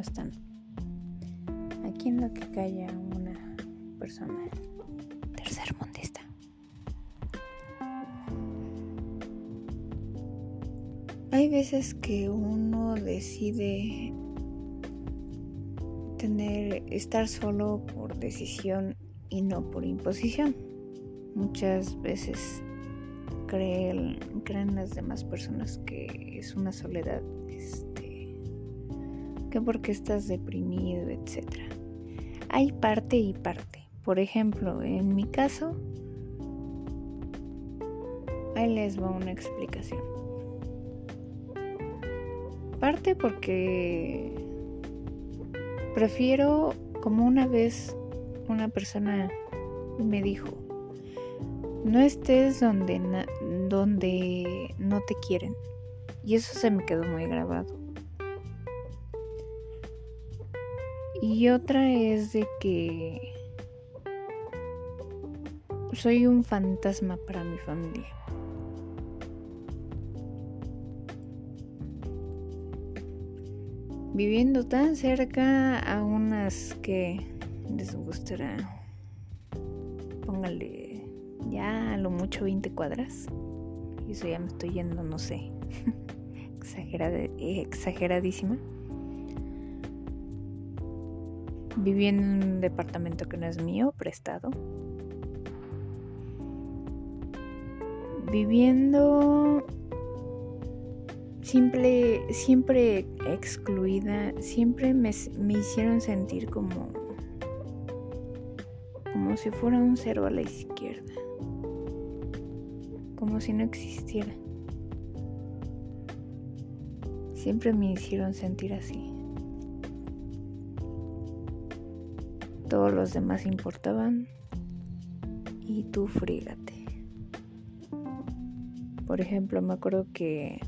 ¿cómo están? Aquí en lo que calla una persona tercermundista. Hay veces que uno decide tener estar solo por decisión y no por imposición. Muchas veces creen, creen las demás personas que es una soledad que porque estás deprimido, etc. Hay parte y parte. Por ejemplo, en mi caso, ahí les va una explicación. Parte porque prefiero, como una vez una persona me dijo, no estés donde, donde no te quieren. Y eso se me quedó muy grabado. Y otra es de que soy un fantasma para mi familia. Viviendo tan cerca a unas que les gustará, póngale ya a lo mucho 20 cuadras. Y eso ya me estoy yendo, no sé, exageradísima. Viviendo en un departamento que no es mío, prestado. Viviendo siempre, siempre excluida, siempre me, me hicieron sentir como, como si fuera un cero a la izquierda, como si no existiera. Siempre me hicieron sentir así. Todos los demás importaban y tú frígate. Por ejemplo, me acuerdo que,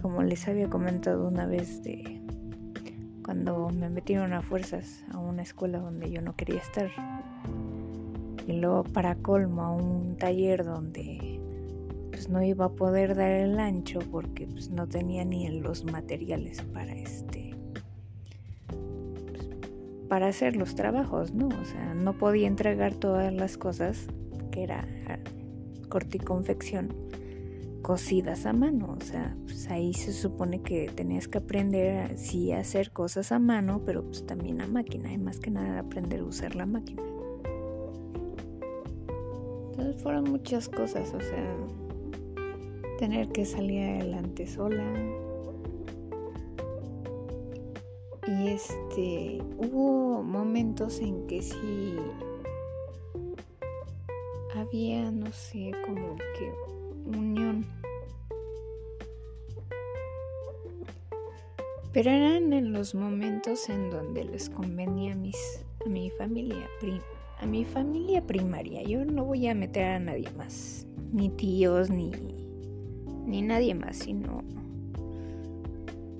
como les había comentado una vez de cuando me metieron a fuerzas a una escuela donde yo no quería estar, y luego para colmo a un taller donde pues no iba a poder dar el ancho porque pues no tenía ni los materiales para este para hacer los trabajos, ¿no? O sea, no podía entregar todas las cosas que era corte y confección cosidas a mano, o sea, pues ahí se supone que tenías que aprender sí a hacer cosas a mano, pero pues también a máquina, y más que nada aprender a usar la máquina. Entonces fueron muchas cosas, o sea, tener que salir adelante sola. Y este, hubo momentos en que sí había, no sé, como que unión. Pero eran en los momentos en donde les convenía a, mis, a mi familia, a mi familia primaria. Yo no voy a meter a nadie más, ni tíos, ni ni nadie más, sino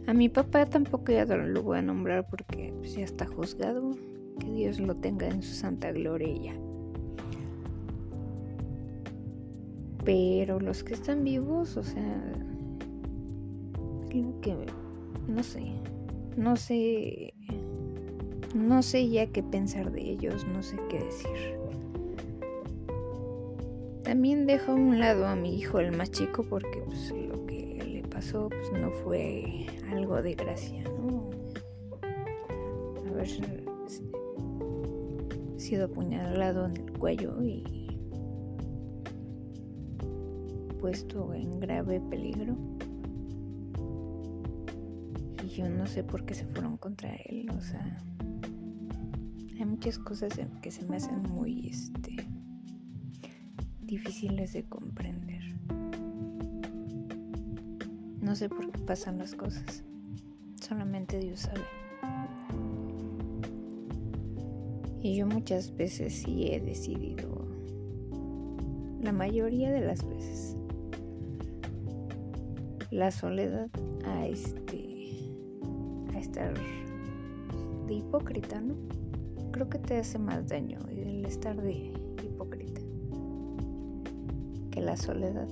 a mi papá tampoco ya lo voy a nombrar porque pues, ya está juzgado. Que Dios lo tenga en su santa gloria. Pero los que están vivos, o sea, que no sé, no sé, no sé ya qué pensar de ellos, no sé qué decir. También dejo a un lado a mi hijo, el más chico, porque pues, pues, no fue algo de gracia, ¿no? Haber sido apuñalado en el cuello y puesto en grave peligro. Y yo no sé por qué se fueron contra él, o sea, hay muchas cosas que se me hacen muy, este, difíciles de comprender. No sé por qué pasan las cosas. Solamente Dios sabe. Y yo muchas veces sí he decidido, la mayoría de las veces, la soledad a este, a estar de hipócrita, ¿no? Creo que te hace más daño el estar de que la soledad.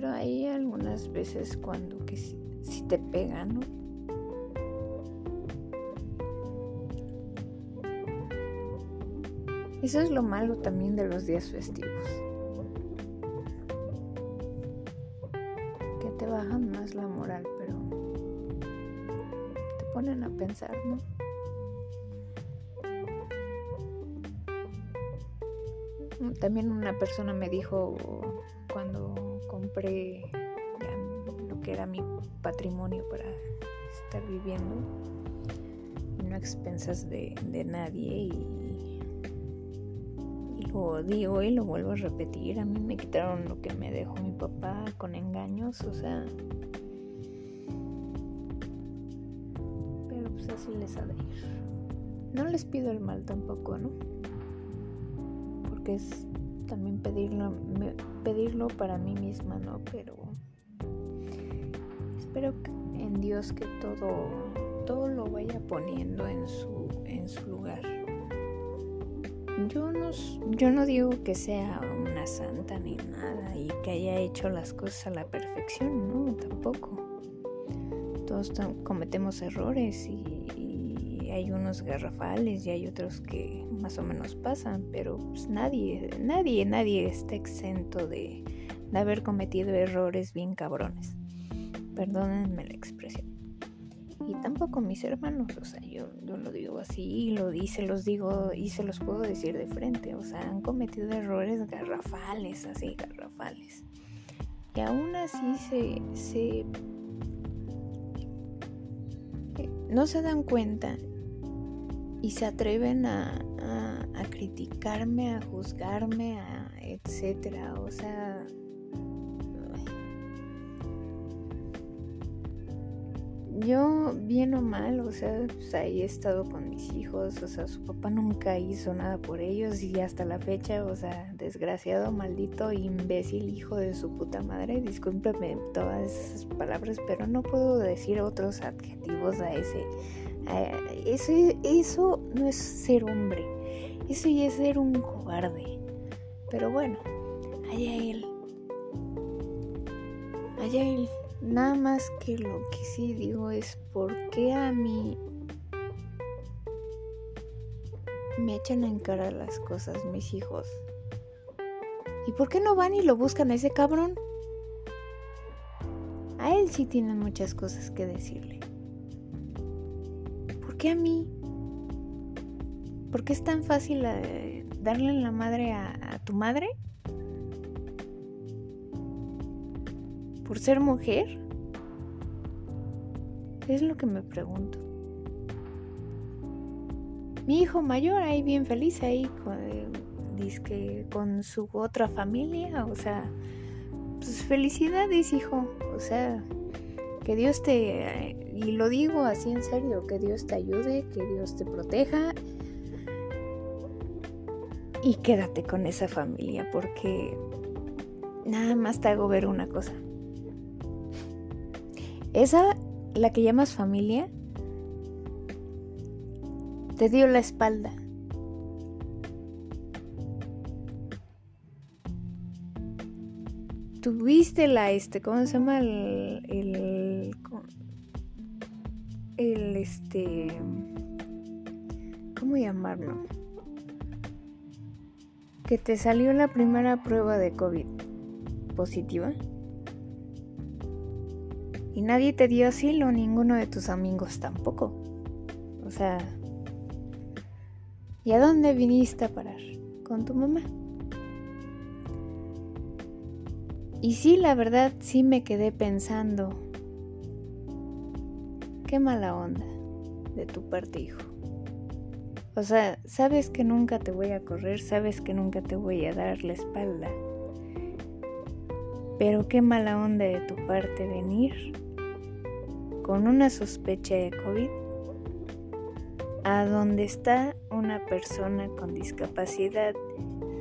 Pero hay algunas veces cuando que si te pega, ¿no? Eso es lo malo también de los días festivos. Que te bajan más la moral, pero te ponen a pensar, ¿no? También una persona me dijo cuando compré lo que era mi patrimonio para estar viviendo, no expensas de, nadie y lo digo y lo vuelvo a repetir. A mí me quitaron lo que me dejó mi papá con engaños, o sea. Pero pues así les ha de ir. No les pido el mal tampoco, ¿no? Porque es también pedirlo, pedirlo para mí misma, ¿no? Pero espero en Dios que todo, todo lo vaya poniendo en su, en su lugar yo no, yo no digo que sea una santa ni nada y que haya hecho las cosas a la perfección, no, tampoco. Todos cometemos errores y, hay unos garrafales y hay otros que más o menos pasan, pero pues nadie, nadie, nadie está exento de, de haber cometido errores bien cabrones. Perdónenme la expresión y tampoco mis hermanos, o sea, yo, yo lo digo así lo dice, los digo y se los puedo decir de frente, o sea, han cometido errores garrafales, así, garrafales. Y aún así se, se eh, no se dan cuenta y se atreven a, a, criticarme, a juzgarme, a etcétera, o sea, yo, bien o mal, o sea, pues ahí he estado con mis hijos, o sea, su papá nunca hizo nada por ellos y hasta la fecha, o sea, desgraciado, maldito, imbécil, hijo de su puta madre, discúlpeme todas esas palabras, pero no puedo decir otros adjetivos a ese. Eso, eso no es ser hombre, eso ya es ser un cobarde. Pero bueno, allá él. Allá él. Nada más que lo que sí digo es por qué a mí me echan en cara las cosas mis hijos. ¿Y por qué no van y lo buscan a ese cabrón? A él sí tienen muchas cosas que decirle. ¿Por qué a mí? ¿Por qué es tan fácil eh, darle la madre a tu madre? por ser mujer? Es lo que me pregunto. Mi hijo mayor ahí bien feliz ahí con, con su otra familia, o sea, pues felicidades hijo, o sea, que Dios te, y lo digo así en serio, que Dios te ayude, que Dios te proteja y quédate con esa familia porque nada más te hago ver una cosa. Esa, la que llamas familia, te dio la espalda. Tuviste la, este, ¿cómo se llama? El, el, el, este, ¿cómo llamarlo? Que te salió la primera prueba de COVID positiva. Y nadie te dio asilo, ninguno de tus amigos tampoco. O sea, ¿y a dónde viniste a parar? Con tu mamá. Y sí, la verdad, sí me quedé pensando, qué mala onda de tu parte, hijo. O sea, sabes que nunca te voy a correr, sabes que nunca te voy a dar la espalda. Pero qué mala onda de tu parte venir con una sospecha de COVID a donde está una persona con discapacidad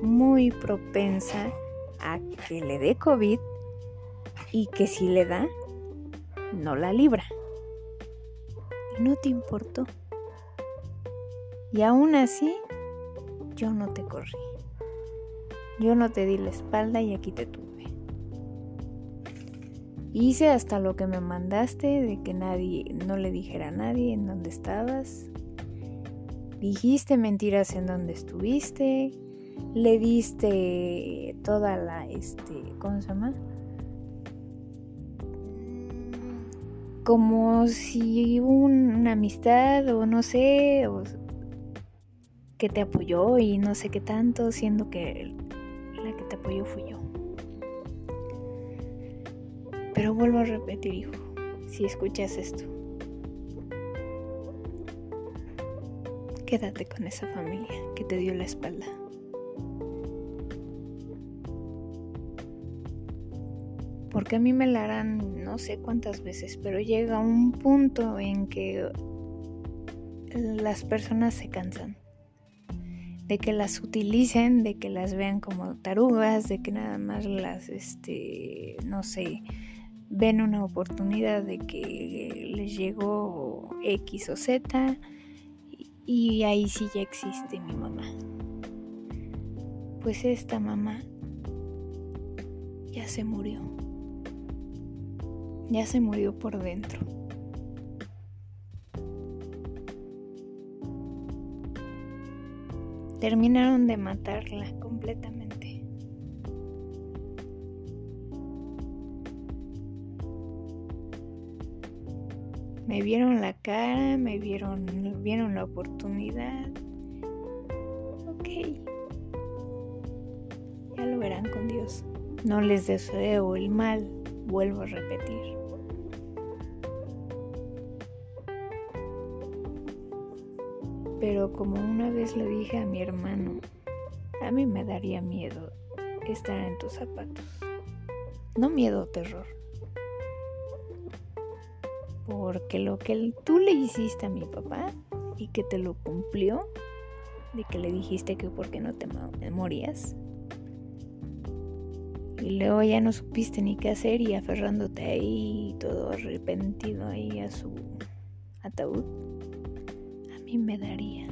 muy propensa a que le dé COVID y que si le da, no la libra. No te importó. Y aún así, yo no te corrí. Yo no te di la espalda y aquí te tuve. Hice hasta lo que me mandaste de que nadie, no le dijera a nadie en dónde estabas. Dijiste mentiras en dónde estuviste. Le diste toda la, este, ¿cómo se llama? Como si una amistad o no sé, o que te apoyó y no sé qué tanto, siendo que la que te apoyó fui yo. Pero vuelvo a repetir, hijo, si escuchas esto, quédate con esa familia que te dio la espalda. Porque a mí me la harán no sé cuántas veces, pero llega un punto en que las personas se cansan de que las utilicen, de que las vean como tarugas, de que nada más las, este, no sé, ven una oportunidad de que les llegó X o Z y ahí sí ya existe mi mamá. Pues esta mamá ya se murió. Ya se murió por dentro. Terminaron de matarla completamente. Me vieron la cara, me vieron, vieron la oportunidad. Ok. Ya lo verán con Dios. No les deseo el mal, vuelvo a repetir. Pero como una vez le dije a mi hermano, a mí me daría miedo estar en tus zapatos. No miedo o terror porque lo que tú le hiciste a mi papá y que te lo cumplió, de que le dijiste que por qué no te morías. Y luego ya no supiste ni qué hacer y aferrándote ahí todo arrepentido ahí a su ataúd. A mí me daría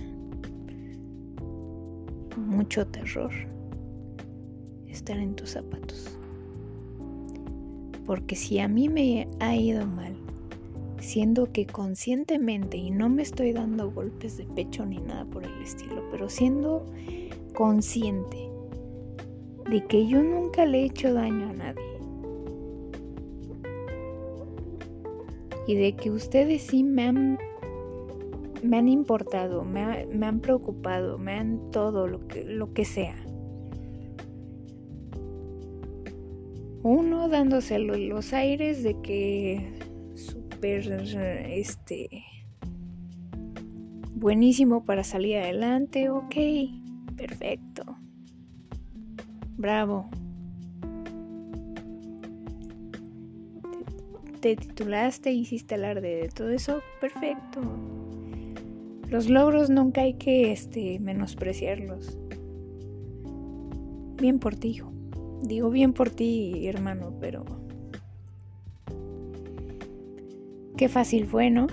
mucho terror estar en tus zapatos. Porque si a mí me ha ido mal siendo que conscientemente, y no me estoy dando golpes de pecho ni nada por el estilo, pero siendo consciente de que yo nunca le he hecho daño a nadie. Y de que ustedes sí me han, me han importado, me, han preocupado, me han todo lo que, lo que sea. Uno dándose los aires de que este buenísimo para salir adelante, ok, perfecto. Bravo. Te, titulaste, hiciste alarde de todo eso, perfecto. Los logros nunca hay que este, menospreciarlos. Bien por ti, hijo. Digo bien por ti, hermano, pero Qué fácil fue, ¿no?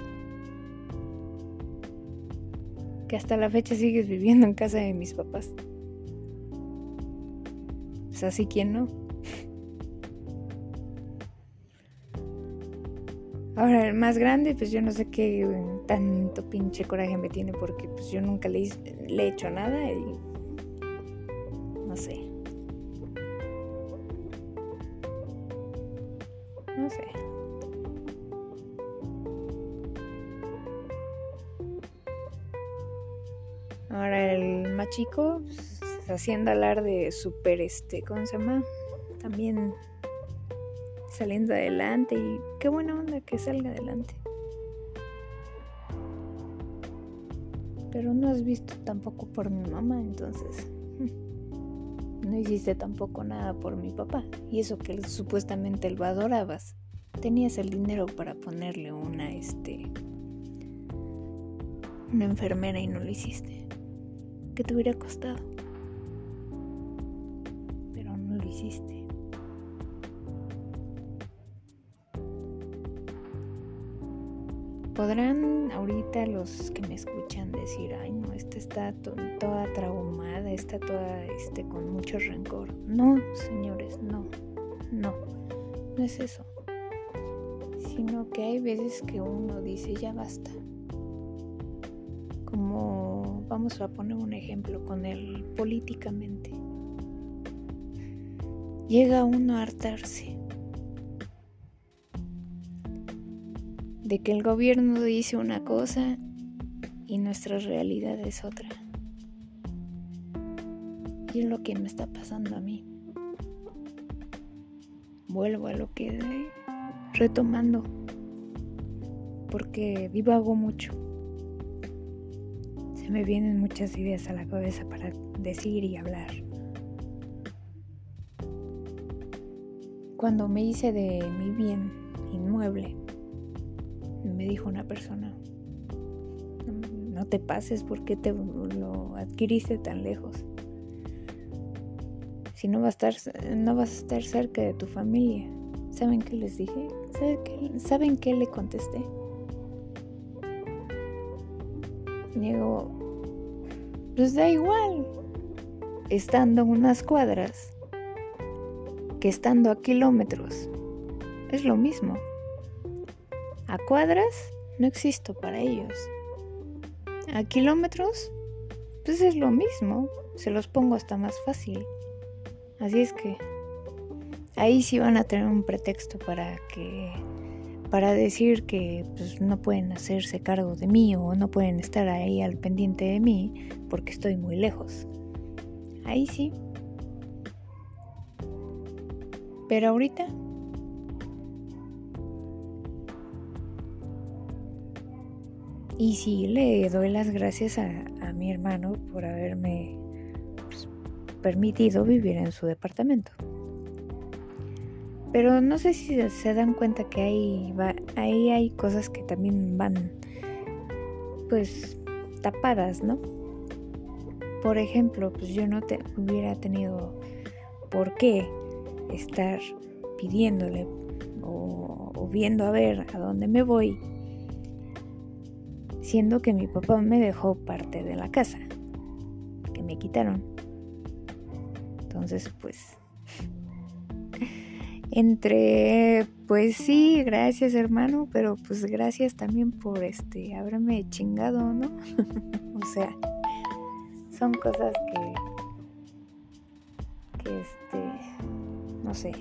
Que hasta la fecha sigues viviendo en casa de mis papás. Así, ¿quién no? Ahora, el más grande, pues yo no sé qué tanto pinche coraje me tiene porque pues yo nunca le, le he hecho nada y no sé. No sé. Ahora el más chico, pues, haciendo alarde súper, este, ¿cómo se llama? También saliendo adelante y qué buena onda que salga adelante. Pero no has visto tampoco por mi mamá, entonces no hiciste tampoco nada por mi papá. Y eso que supuestamente lo adorabas. Tenías el dinero para ponerle una, este, una enfermera y no lo hiciste que te hubiera costado. Hiciste. Podrán ahorita los que me escuchan decir, ay no, esta está toda traumada, está toda este, con mucho rencor. No, señores, no, no, no es eso. sino que hay veces que uno dice ya basta. Como vamos a poner un ejemplo con el políticamente. Llega uno a hartarse de que el gobierno dice una cosa y nuestra realidad es otra. Y es lo que me está pasando a mí. Vuelvo a lo que retomando, porque divago mucho. Se me vienen muchas ideas a la cabeza para decir y hablar. Cuando me hice de mi bien inmueble, me dijo una persona, no te pases porque te lo adquiriste tan lejos. Si no vas a estar, no vas a estar cerca de tu familia. ¿Saben qué les dije? ¿Saben qué le contesté? Digo, pues da igual, estando unas cuadras que estando a kilómetros. Es lo mismo. A cuadras no existo para ellos. A kilómetros, pues es lo mismo. Se los pongo hasta más fácil. Así es que ahí sí van a tener un pretexto para que para decir que pues, no pueden hacerse cargo de mí o no pueden estar ahí al pendiente de mí porque estoy muy lejos. Ahí sí. Pero ahorita Y sí, le doy las gracias a, mi hermano por haberme pues, permitido vivir en su departamento. Pero no sé si se dan cuenta que ahí, ahí hay cosas que también van pues tapadas, ¿no? Por ejemplo, pues yo no te hubiera tenido por qué estar pidiéndole o viendo a ver a dónde me voy siendo que mi papá me dejó parte de la casa, que me quitaron. Entonces, pues, entre, pues sí, gracias hermano, pero pues gracias también por este, haberme chingado, ¿no? o sea, son cosas que, no sé,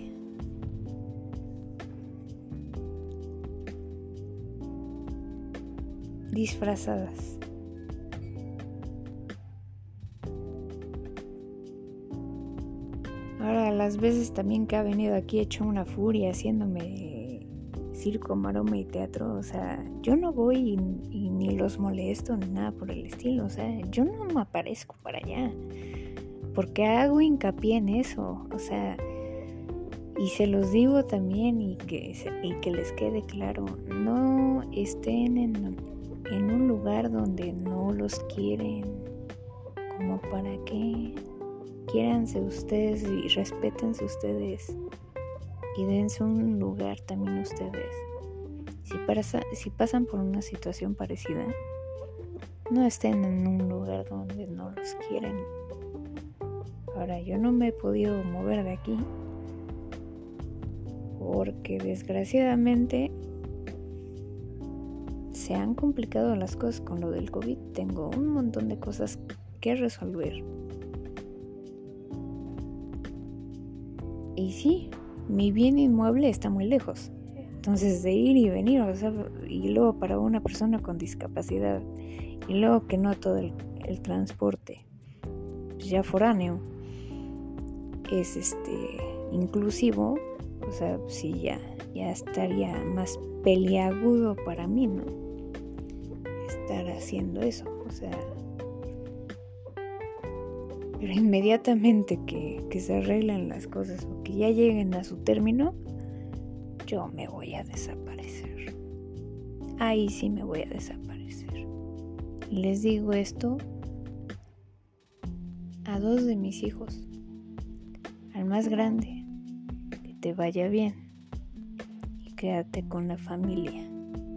disfrazadas. Ahora, las veces también que ha venido aquí hecho una furia haciéndome circo, maroma y teatro, o sea, yo no voy y, ni los molesto ni nada por el estilo, o sea, yo no me aparezco para allá, porque hago hincapié en eso, o sea, y se los digo también y que, y que les quede claro, no estén en en un lugar donde no los quieren, como para que quiéranse ustedes y respétense ustedes y dense un lugar también ustedes. Si, si pasan por una situación parecida, no estén en un lugar donde no los quieren. Ahora, yo no me he podido mover de aquí porque desgraciadamente se han complicado las cosas con lo del COVID. Tengo un montón de cosas que resolver. Y sí, mi bien inmueble está muy lejos. Entonces de ir y venir, y luego para una persona con discapacidad, y luego que no todo el, transporte, pues ya foráneo, es este inclusivo, o sea, sí ya, ya estaría más peliagudo para mí, ¿no? haciendo eso. O sea, pero inmediatamente que, que se arreglen las cosas o que ya lleguen a su término, yo me voy a desaparecer. Ahí sí me voy a desaparecer. Les digo esto a dos de mis hijos. Al más grande, te vaya bien y quédate con la familia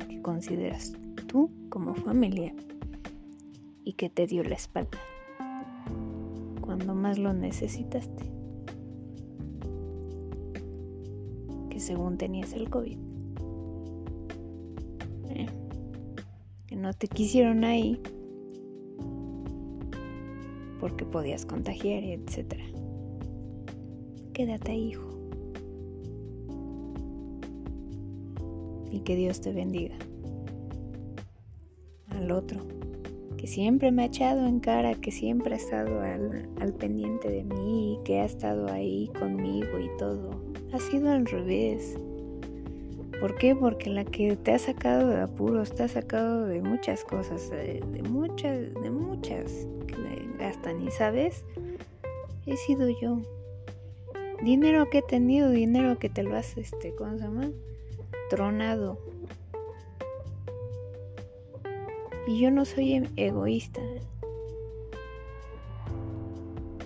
que consideras como familia y que te dio la espalda cuando más lo necesitaste. Que según tenías el COVID. no te quisieron ahí porque podías contagiar, etc. Quédate ahí, hijo. Que Dios te bendiga. Al otro, que siempre me ha echado en cara, que siempre ha estado al, al pendiente de mí, que ha estado ahí conmigo y todo. Ha sido al revés ¿Por qué? Porque la que te ha sacado de apuros, te ha sacado de muchas cosas, de, muchas, de muchas, que hasta ni sabes, he sido yo. Dinero que he tenido, dinero que te lo has, este, ¿cómo se llama? Y yo no soy em, egoísta.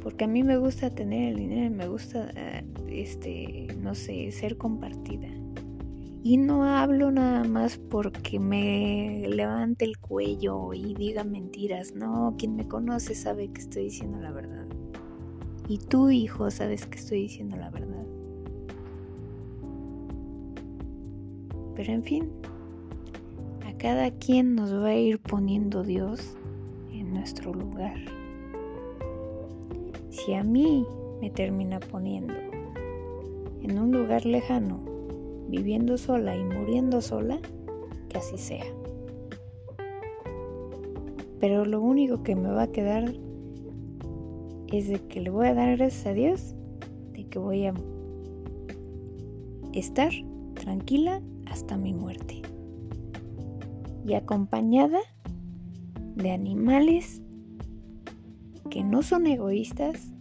Porque a mí me gusta tener el dinero, me gusta, eh, este, no sé, ser compartida. Y no hablo nada más porque me levante el cuello y diga mentiras. No, quien me conoce sabe que estoy diciendo la verdad. Y tú, hijo, sabes que estoy diciendo la verdad. Pero en fin, a cada quien nos va a ir poniendo Dios en nuestro lugar. Si a mí me termina poniendo en un lugar lejano, viviendo sola y muriendo sola, que así sea. Pero lo único que me va a quedar es de que le voy a dar gracias a Dios, de que voy a estar tranquila hasta mi muerte. Y acompañada de animales que no son egoístas,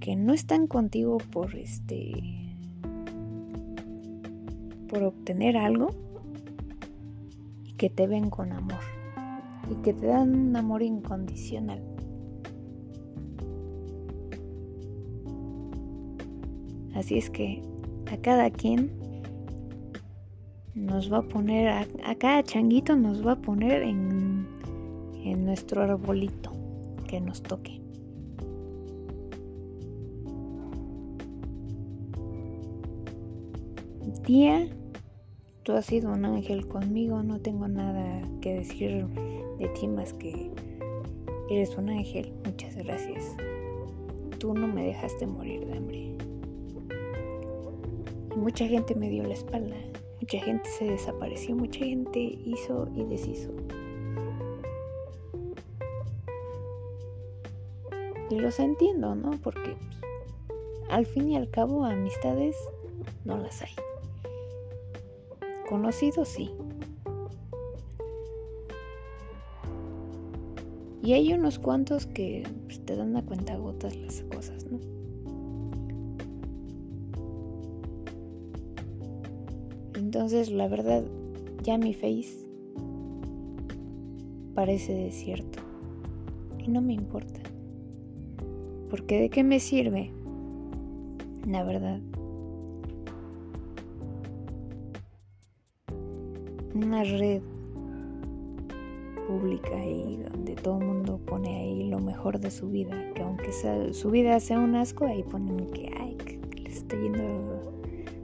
que no están contigo por este por obtener algo y que te ven con amor y que te dan un amor incondicional. Así es que a cada quien nos va a poner, a, cada changuito nos va a poner en, en nuestro arbolito que nos toque. Tía, tú has sido un ángel conmigo, no tengo nada que decir de ti más que eres un ángel, muchas gracias. Tú no me dejaste morir de hambre. Y mucha gente me dio la espalda, mucha gente se desapareció, mucha gente hizo y deshizo. Y los entiendo, ¿no? Porque pues, al fin y al cabo amistades no las hay. Conocidos sí. Y hay unos cuantos que pues, te dan a cuenta gotas las cosas, ¿no? Entonces, la verdad, ya mi face parece desierto. Y no me importa. Porque de qué me sirve, la verdad, una red pública y donde todo el mundo pone ahí lo mejor de su vida, que aunque su vida sea un asco, ahí ponen que, ay, que le está yendo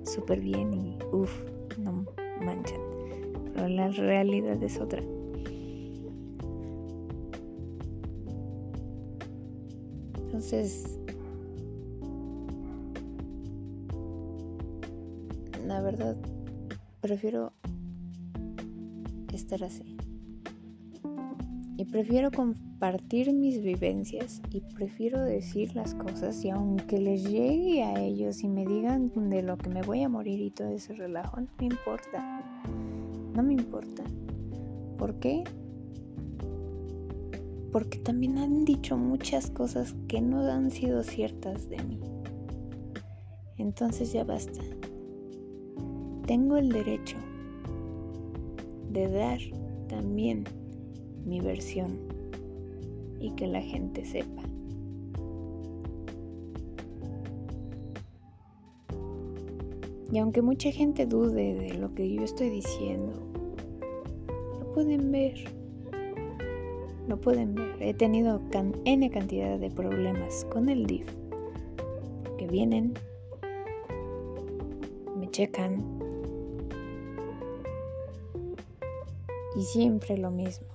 súper bien y uff, no manchan. Pero la realidad es otra. Entonces, la verdad, prefiero estar así. Y prefiero compartir mis vivencias y prefiero decir las cosas y aunque les llegue a ellos y me digan de lo que me voy a morir y todo ese relajo, no me importa. No me importa. ¿Por qué? Porque también han dicho muchas cosas que no han sido ciertas de mí. Entonces ya basta. Tengo el derecho de dar también mi versión y que la gente sepa. Y aunque mucha gente dude de lo que yo estoy diciendo, lo pueden ver. Lo pueden ver. He tenido N cantidad de problemas con el DIF. Que vienen, me checan, y siempre lo mismo.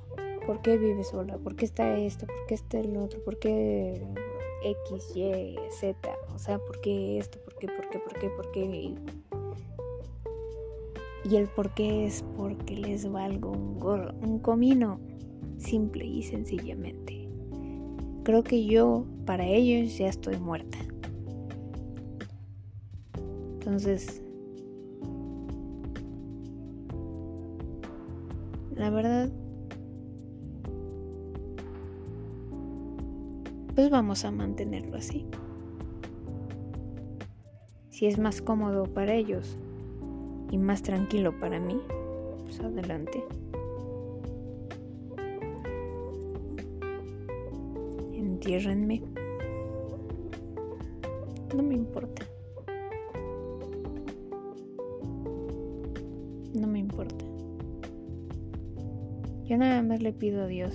¿Por qué vive sola? ¿Por qué está esto? ¿Por qué está el otro? ¿Por qué X, Y, Z? O sea, ¿por qué esto? ¿Por qué? ¿Por qué? ¿Por qué? ¿Por qué? Y el por qué es porque les valgo un, un comino, simple y sencillamente. Creo que yo, para ellos, ya estoy muerta. Entonces, la verdad, pues vamos a mantenerlo así. Si es más cómodo para ellos y más tranquilo para mí, pues adelante. Entiérrenme. No me importa. No me importa. Yo nada más le pido a Dios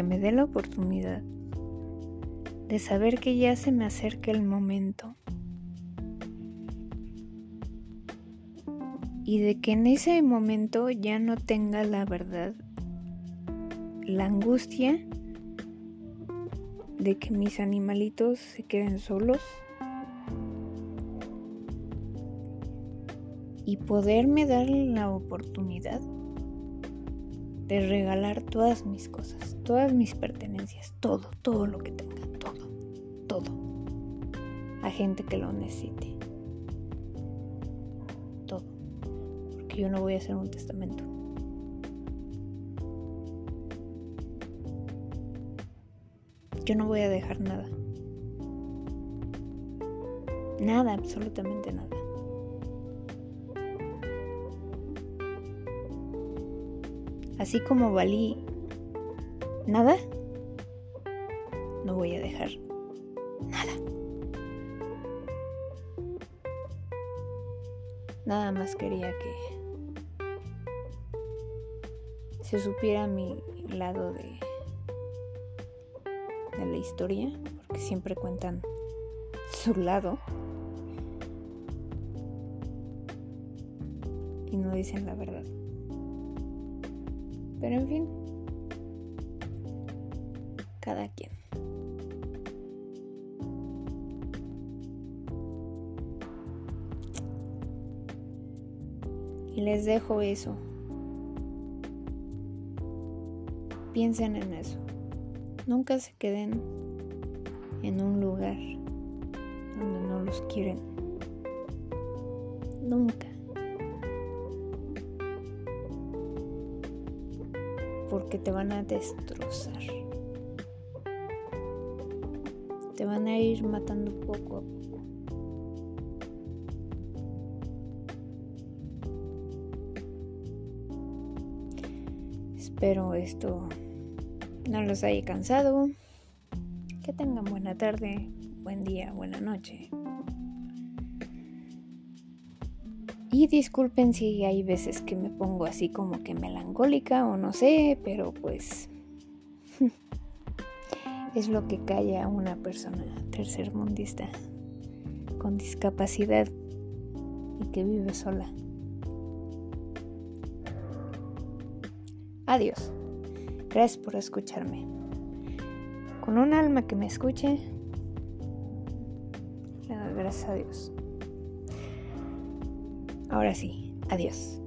que me dé la oportunidad de saber que ya se me acerca el momento. Y de que en ese momento ya no tenga la verdad, la angustia de que mis animalitos se queden solos y poderme dar la oportunidad de regalar todas mis cosas, todas mis pertenencias, todo, todo lo que tenga, todo, todo, a gente que lo necesite. yo no voy a hacer un testamento. Yo no voy a dejar nada. Nada, absolutamente nada. Así como valí nada, no voy a dejar nada. Nada más quería que se supiera mi lado de, de la historia, porque siempre cuentan su lado y no dicen la verdad. Pero en fin, cada quien. Y les dejo eso. Piensen en eso. Nunca se queden en un lugar donde no los quieren. Nunca. Porque te van a destrozar. Te van a ir matando poco a poco. Espero esto no los haya cansado. Que tengan buena tarde, buen día, buena noche. Y disculpen si hay veces que me pongo así como que melancólica o no sé, pero pues es lo que calla a una persona tercermundista con discapacidad y que vive sola. Adiós. Gracias por escucharme. Con un alma que me escuche, gracias a Dios. Ahora sí, adiós.